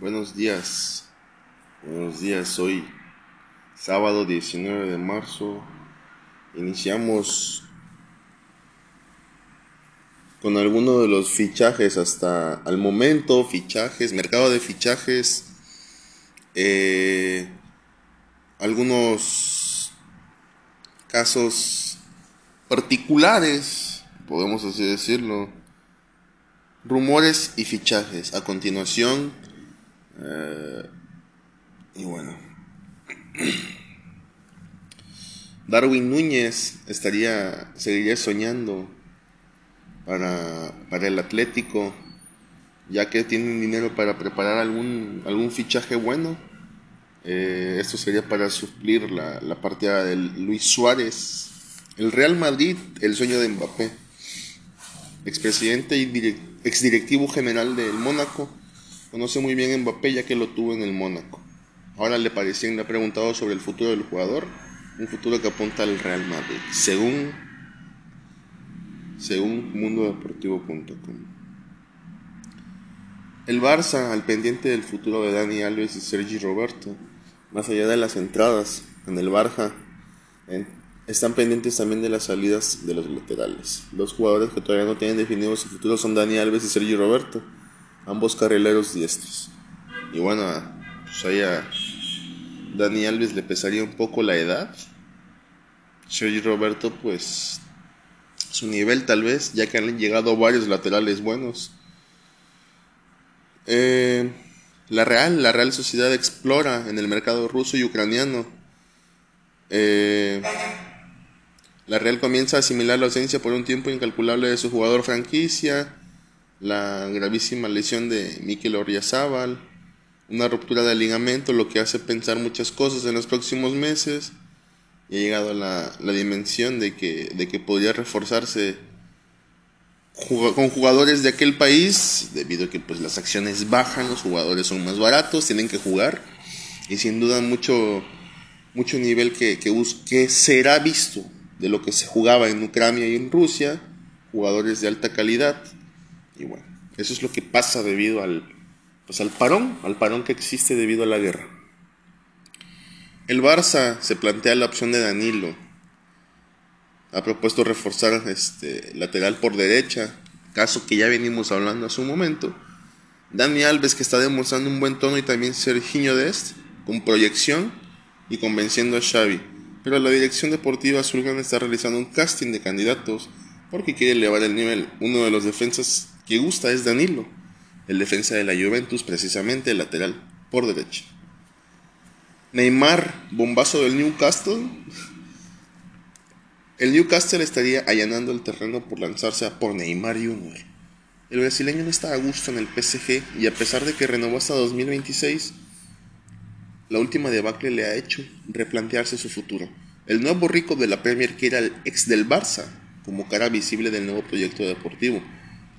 Buenos días. Buenos días. Hoy, sábado 19 de marzo, iniciamos con algunos de los fichajes hasta al momento, fichajes, mercado de fichajes, eh, algunos casos particulares, podemos así decirlo, rumores y fichajes. A continuación, eh, y bueno. Darwin Núñez estaría, seguiría soñando para, para el Atlético, ya que tienen dinero para preparar algún, algún fichaje bueno. Eh, esto sería para suplir la, la partida de Luis Suárez. El Real Madrid, el sueño de Mbappé. Expresidente y exdirectivo general del Mónaco Conoce muy bien a Mbappé ya que lo tuvo en el Mónaco. Ahora le parecía le ha preguntado sobre el futuro del jugador, un futuro que apunta al Real Madrid, según según mundodeportivo.com. El Barça al pendiente del futuro de Dani Alves y Sergi Roberto, más allá de las entradas en el Barça, están pendientes también de las salidas de los laterales. Dos jugadores que todavía no tienen definido su futuro son Dani Alves y Sergi Roberto ambos carrileros diestros. Y bueno, pues ahí a Dani Alves le pesaría un poco la edad. Sergio Roberto, pues su nivel tal vez, ya que han llegado varios laterales buenos. Eh, la Real, la Real Sociedad explora en el mercado ruso y ucraniano. Eh, la Real comienza a asimilar la ausencia por un tiempo incalculable de su jugador franquicia la gravísima lesión de Mikel Orriazábal, una ruptura de ligamento, lo que hace pensar muchas cosas en los próximos meses. Y ha llegado a la, dimensión de que, de que podría reforzarse con jugadores de aquel país, debido a que pues, las acciones bajan, los jugadores son más baratos, tienen que jugar. Y sin duda mucho, mucho nivel que, que, que será visto de lo que se jugaba en Ucrania y en Rusia, jugadores de alta calidad y bueno, eso es lo que pasa debido al, pues al parón, al parón que existe debido a la guerra. El Barça se plantea la opción de Danilo. Ha propuesto reforzar este lateral por derecha, caso que ya venimos hablando hace un momento. Dani Alves que está demostrando un buen tono y también Serginho Dest con proyección y convenciendo a Xavi. Pero la dirección deportiva azulgrana está realizando un casting de candidatos porque quiere elevar el nivel. Uno de los defensas que gusta es Danilo, el defensa de la Juventus, precisamente el lateral por derecha. Neymar, bombazo del Newcastle. El Newcastle estaría allanando el terreno por lanzarse a por Neymar Jr. El brasileño no está a gusto en el PSG y a pesar de que renovó hasta 2026, la última debacle le ha hecho replantearse su futuro. El nuevo rico de la Premier que era el ex del Barça, como cara visible del nuevo proyecto deportivo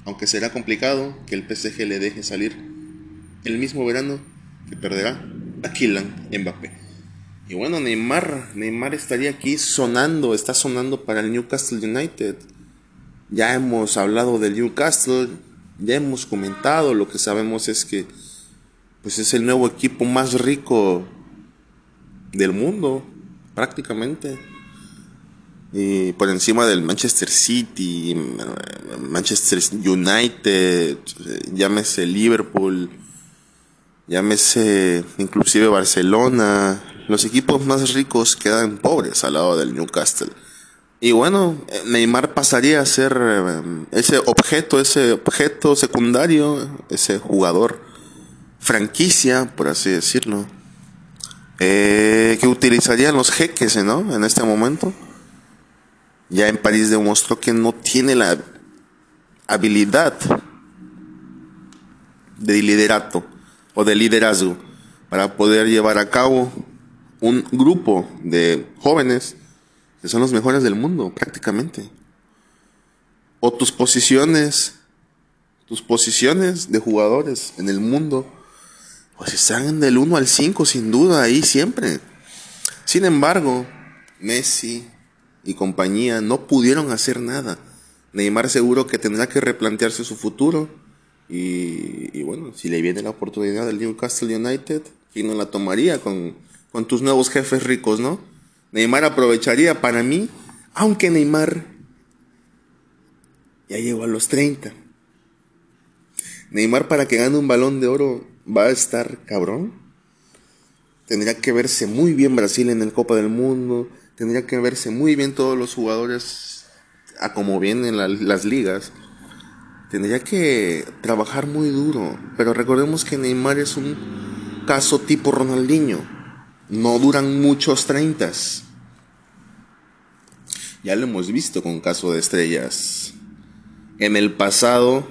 aunque será complicado que el PSG le deje salir el mismo verano que perderá a Kylian Mbappé. Y bueno, Neymar, Neymar estaría aquí sonando, está sonando para el Newcastle United. Ya hemos hablado del Newcastle, ya hemos comentado, lo que sabemos es que pues es el nuevo equipo más rico del mundo, prácticamente y por encima del Manchester City, Manchester United, llámese Liverpool, llámese inclusive Barcelona, los equipos más ricos quedan pobres al lado del Newcastle. Y bueno, Neymar pasaría a ser eh, ese objeto, ese objeto secundario, ese jugador franquicia, por así decirlo, eh, que utilizarían los jeques, ¿no? En este momento ya en París demostró que no tiene la habilidad de liderato o de liderazgo para poder llevar a cabo un grupo de jóvenes que son los mejores del mundo prácticamente. O tus posiciones, tus posiciones de jugadores en el mundo, pues están del 1 al 5 sin duda ahí siempre. Sin embargo, Messi, y compañía no pudieron hacer nada. Neymar seguro que tendrá que replantearse su futuro Y, bueno, si le viene la oportunidad del Newcastle United, ¿quién no la tomaría con, con tus nuevos jefes ricos, no? Neymar aprovecharía para mí, aunque Neymar ya llegó a los 30. Neymar para que gane un balón de oro va a estar cabrón. Tendría que verse muy bien Brasil en el Copa del Mundo. Tendría que verse muy bien todos los jugadores a como vienen las ligas. Tendría que trabajar muy duro. Pero recordemos que Neymar es un caso tipo Ronaldinho. No duran muchos treintas. Ya lo hemos visto con caso de estrellas. En el pasado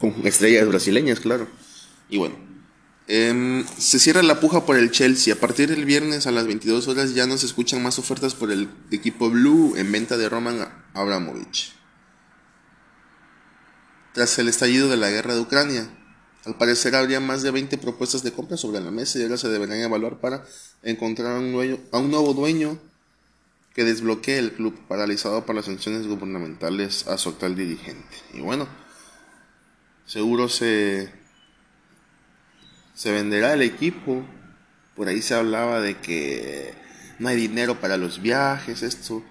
con estrellas brasileñas, claro. Y bueno, em, se cierra la puja por el Chelsea. A partir del viernes a las 22 horas ya no se escuchan más ofertas por el equipo Blue en venta de Roman Abramovich. Tras el estallido de la guerra de Ucrania, al parecer habría más de 20 propuestas de compra sobre la mesa y ahora se deberían evaluar para encontrar a un, a un nuevo dueño que desbloquee el club paralizado por las sanciones gubernamentales a su actual dirigente. Y bueno, seguro se, se venderá el equipo. Por ahí se hablaba de que no hay dinero para los viajes, esto.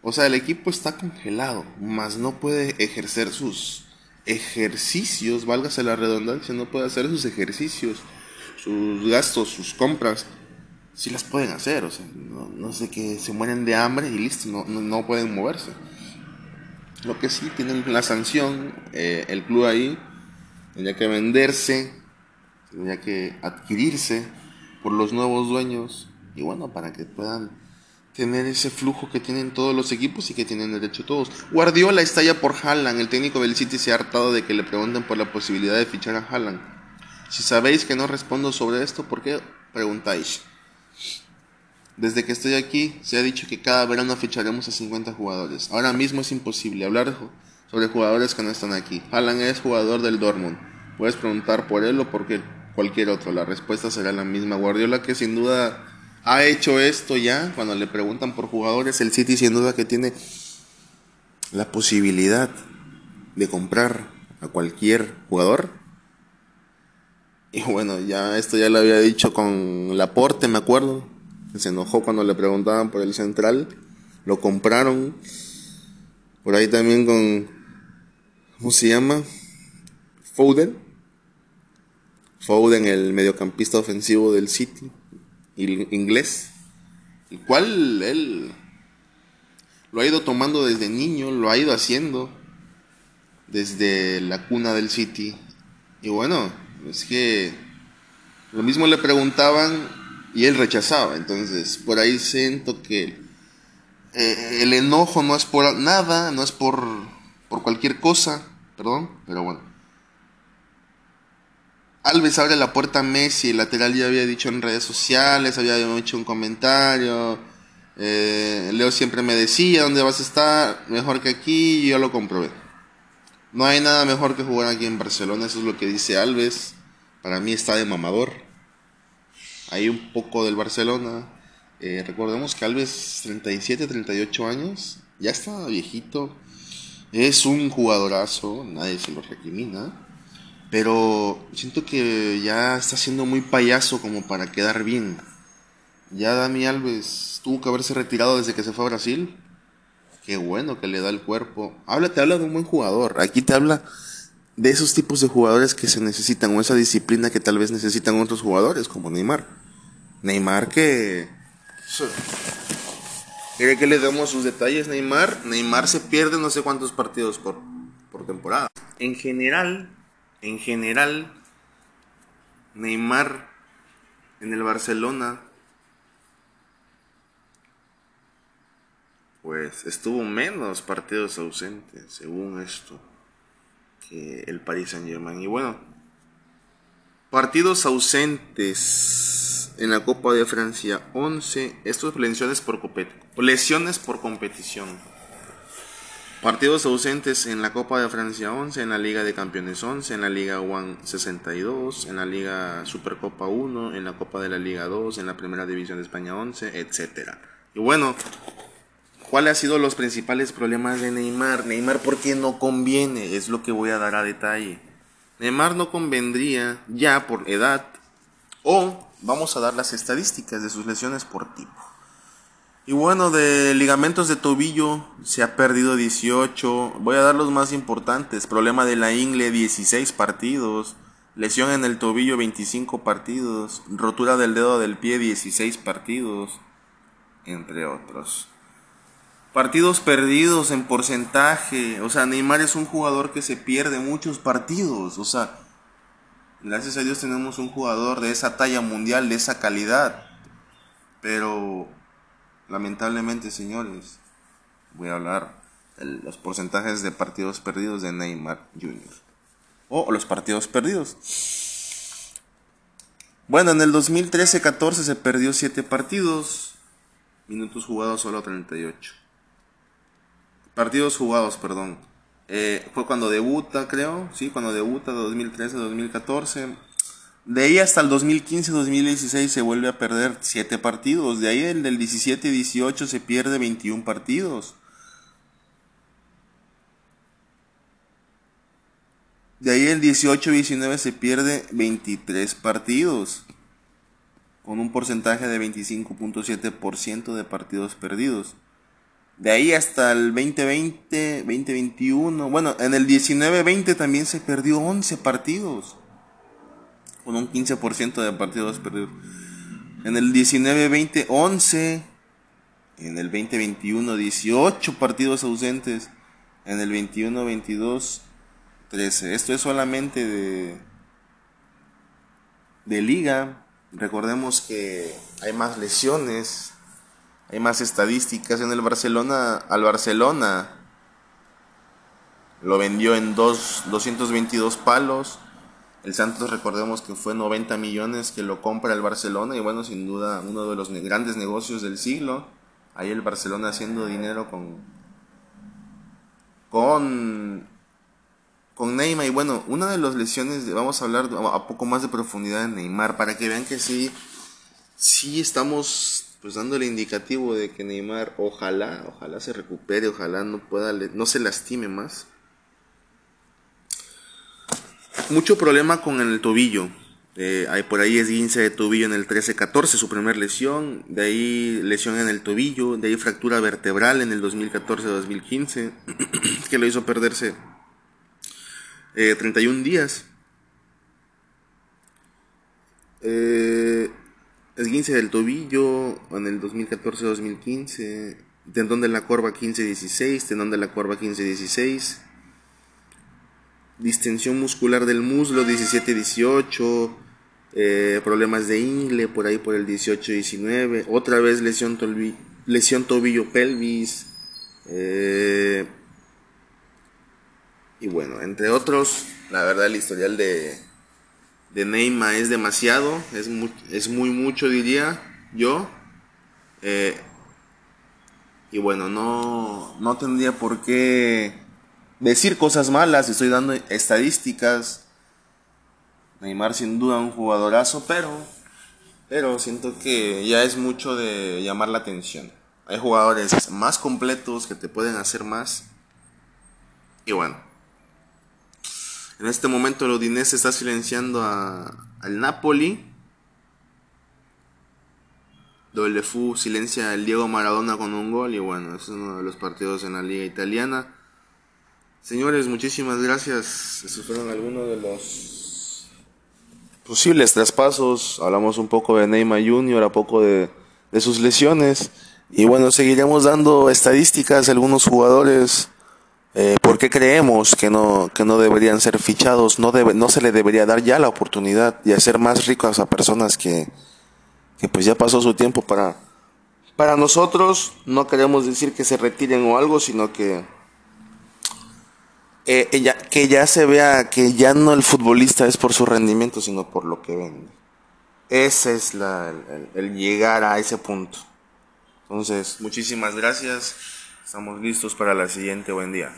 O sea, el equipo está congelado, mas no puede ejercer sus ejercicios, válgase la redundancia, no puede hacer sus ejercicios, sus gastos, sus compras. Si las pueden hacer, o sea, no, sé que se mueren de hambre y listo, no, no, pueden moverse. Lo que sí tienen la sanción, eh, el club ahí, Tendría que venderse, tendría que adquirirse por los nuevos dueños y bueno, para que puedan tener ese flujo que tienen todos los equipos y que tienen derecho todos. Guardiola está ya por Haaland, el técnico del City se ha hartado de que le pregunten por la posibilidad de fichar a Haaland. Si sabéis que no respondo sobre esto, ¿por qué preguntáis? Desde que estoy aquí se ha dicho que cada verano ficharemos a 50 jugadores. Ahora mismo es imposible hablar sobre jugadores que no están aquí. Haaland es jugador del Dortmund. Puedes preguntar por él o por cualquier otro. La respuesta será la misma. Guardiola que sin duda ha hecho esto ya. Cuando le preguntan por jugadores, el City sin duda que tiene la posibilidad de comprar a cualquier jugador. Y bueno, ya esto ya lo había dicho con Laporte, me acuerdo. Se enojó cuando le preguntaban por el central. Lo compraron. Por ahí también con ¿cómo se llama? Foden. Foden, el mediocampista ofensivo del City, inglés, el cual él lo ha ido tomando desde niño, lo ha ido haciendo desde la cuna del City. Y bueno, es que lo mismo le preguntaban y él rechazaba. Entonces, por ahí siento que eh, el enojo no es por nada, no es por, por cualquier cosa, Perdón, pero bueno. Alves abre la puerta a Messi, el lateral ya había dicho en redes sociales, había hecho un comentario. Eh, Leo siempre me decía, ¿dónde vas a estar? Mejor que aquí, y yo lo comprobé. No hay nada mejor que jugar aquí en Barcelona, eso es lo que dice Alves. Para mí está de mamador. Hay un poco del Barcelona. Eh, recordemos que Alves, 37, 38 años, ya está viejito. Es un jugadorazo, nadie se lo recrimina. Pero siento que ya está siendo muy payaso como para quedar bien. Ya Dani Alves tuvo que haberse retirado desde que se fue a Brasil. Qué bueno que le da el cuerpo. Habla, te habla de un buen jugador. Aquí te habla de esos tipos de jugadores que se necesitan o esa disciplina que tal vez necesitan otros jugadores como Neymar. Neymar que ¿Quiere que le demos sus detalles, Neymar? Neymar se pierde no sé cuántos partidos por, por temporada. En general, en general, Neymar en el Barcelona, pues estuvo menos partidos ausentes, según esto, que el Paris Saint Germain. Y bueno, partidos ausentes en la Copa de Francia, 11. Estos lesiones por Lesiones por competición. Partidos ausentes en la Copa de Francia 11, en la Liga de Campeones 11, en la Liga One 62, en la Liga Supercopa 1, en la Copa de la Liga 2, en la Primera División de España 11, etc. Y bueno, ¿cuáles han sido los principales problemas de Neymar? Neymar, ¿por qué no conviene? Es lo que voy a dar a detalle. Neymar no convendría ya por edad o vamos a dar las estadísticas de sus lesiones por tipo. Y bueno, de ligamentos de tobillo se ha perdido 18. Voy a dar los más importantes. Problema de la ingle 16 partidos. Lesión en el tobillo 25 partidos. Rotura del dedo del pie 16 partidos. Entre otros. Partidos perdidos en porcentaje. O sea, Neymar es un jugador que se pierde muchos partidos. O sea, gracias a Dios tenemos un jugador de esa talla mundial, de esa calidad. Pero, lamentablemente, señores, voy a hablar de los porcentajes de partidos perdidos de Neymar Jr. O los partidos perdidos. Bueno, en el 2013-14 se perdió 7 partidos. Minutos jugados solo 38. Partidos jugados, perdón. Eh, fue cuando debuta, creo. Sí, cuando debuta, 2013-2014. De ahí hasta el 2015-2016 se vuelve a perder 7 partidos. De ahí el del 17-18 se pierde 21 partidos. De ahí el 18-19 se pierde 23 partidos. Con un porcentaje de 25.7% de partidos perdidos. De ahí hasta el 2020, 2021. Bueno, en el 19-20 también se perdió 11 partidos. Con un 15% de partidos perdidos. En el 19-20, 11. En el 2021, 18 partidos ausentes. En el 21-22, 13. Esto es solamente de, de liga. Recordemos que hay más lesiones hay más estadísticas en el Barcelona. Al Barcelona lo vendió en dos, 222 palos. El Santos recordemos que fue 90 millones que lo compra el Barcelona y bueno, sin duda uno de los grandes negocios del siglo. Ahí el Barcelona haciendo dinero con con con Neymar y bueno, una de las lesiones, vamos a hablar a poco más de profundidad de Neymar para que vean que sí sí estamos pues dando el indicativo de que Neymar ojalá, ojalá se recupere, ojalá no pueda, no se lastime más. Mucho problema con el tobillo. Eh, por ahí esguince de tobillo en el 13-14, su primer lesión. De ahí lesión en el tobillo. De ahí fractura vertebral en el 2014-2015, que lo hizo perderse 31 eh, días. Eh, esguince del tobillo en el 2014-2015, tendón de la corva 15-16, tendón de la corva 15-16, distensión muscular del muslo 17-18, eh, problemas de ingle por ahí por el 18-19, otra vez lesión, lesión tobillo pelvis, eh, y bueno, entre otros, la verdad el historial de de Neymar es demasiado, es muy, es muy mucho diría yo. Eh, y bueno, no, no tendría por qué decir cosas malas, estoy dando estadísticas. Neymar sin duda un jugadorazo, pero, pero siento que ya es mucho de llamar la atención. Hay jugadores más completos que te pueden hacer más. Y bueno. En este momento el Udinese está silenciando al Napoli. WFU silencia al Diego Maradona con un gol y bueno, es uno de los partidos en la liga italiana. Señores, muchísimas gracias. Esos fueron algunos de los posibles traspasos. Hablamos un poco de Neymar Jr., a poco de, de sus lesiones. Y bueno, seguiremos dando estadísticas de algunos jugadores eh, ¿Por qué creemos que no, que no deberían ser fichados? No, debe, no se le debería dar ya la oportunidad y hacer más ricos a personas que, que pues ya pasó su tiempo para... Para nosotros no queremos decir que se retiren o algo, sino que eh, que ya se vea que ya no el futbolista es por su rendimiento, sino por lo que vende. Ese es la, el llegar a ese punto. Entonces, muchísimas gracias. Estamos listos para la siguiente. Buen día.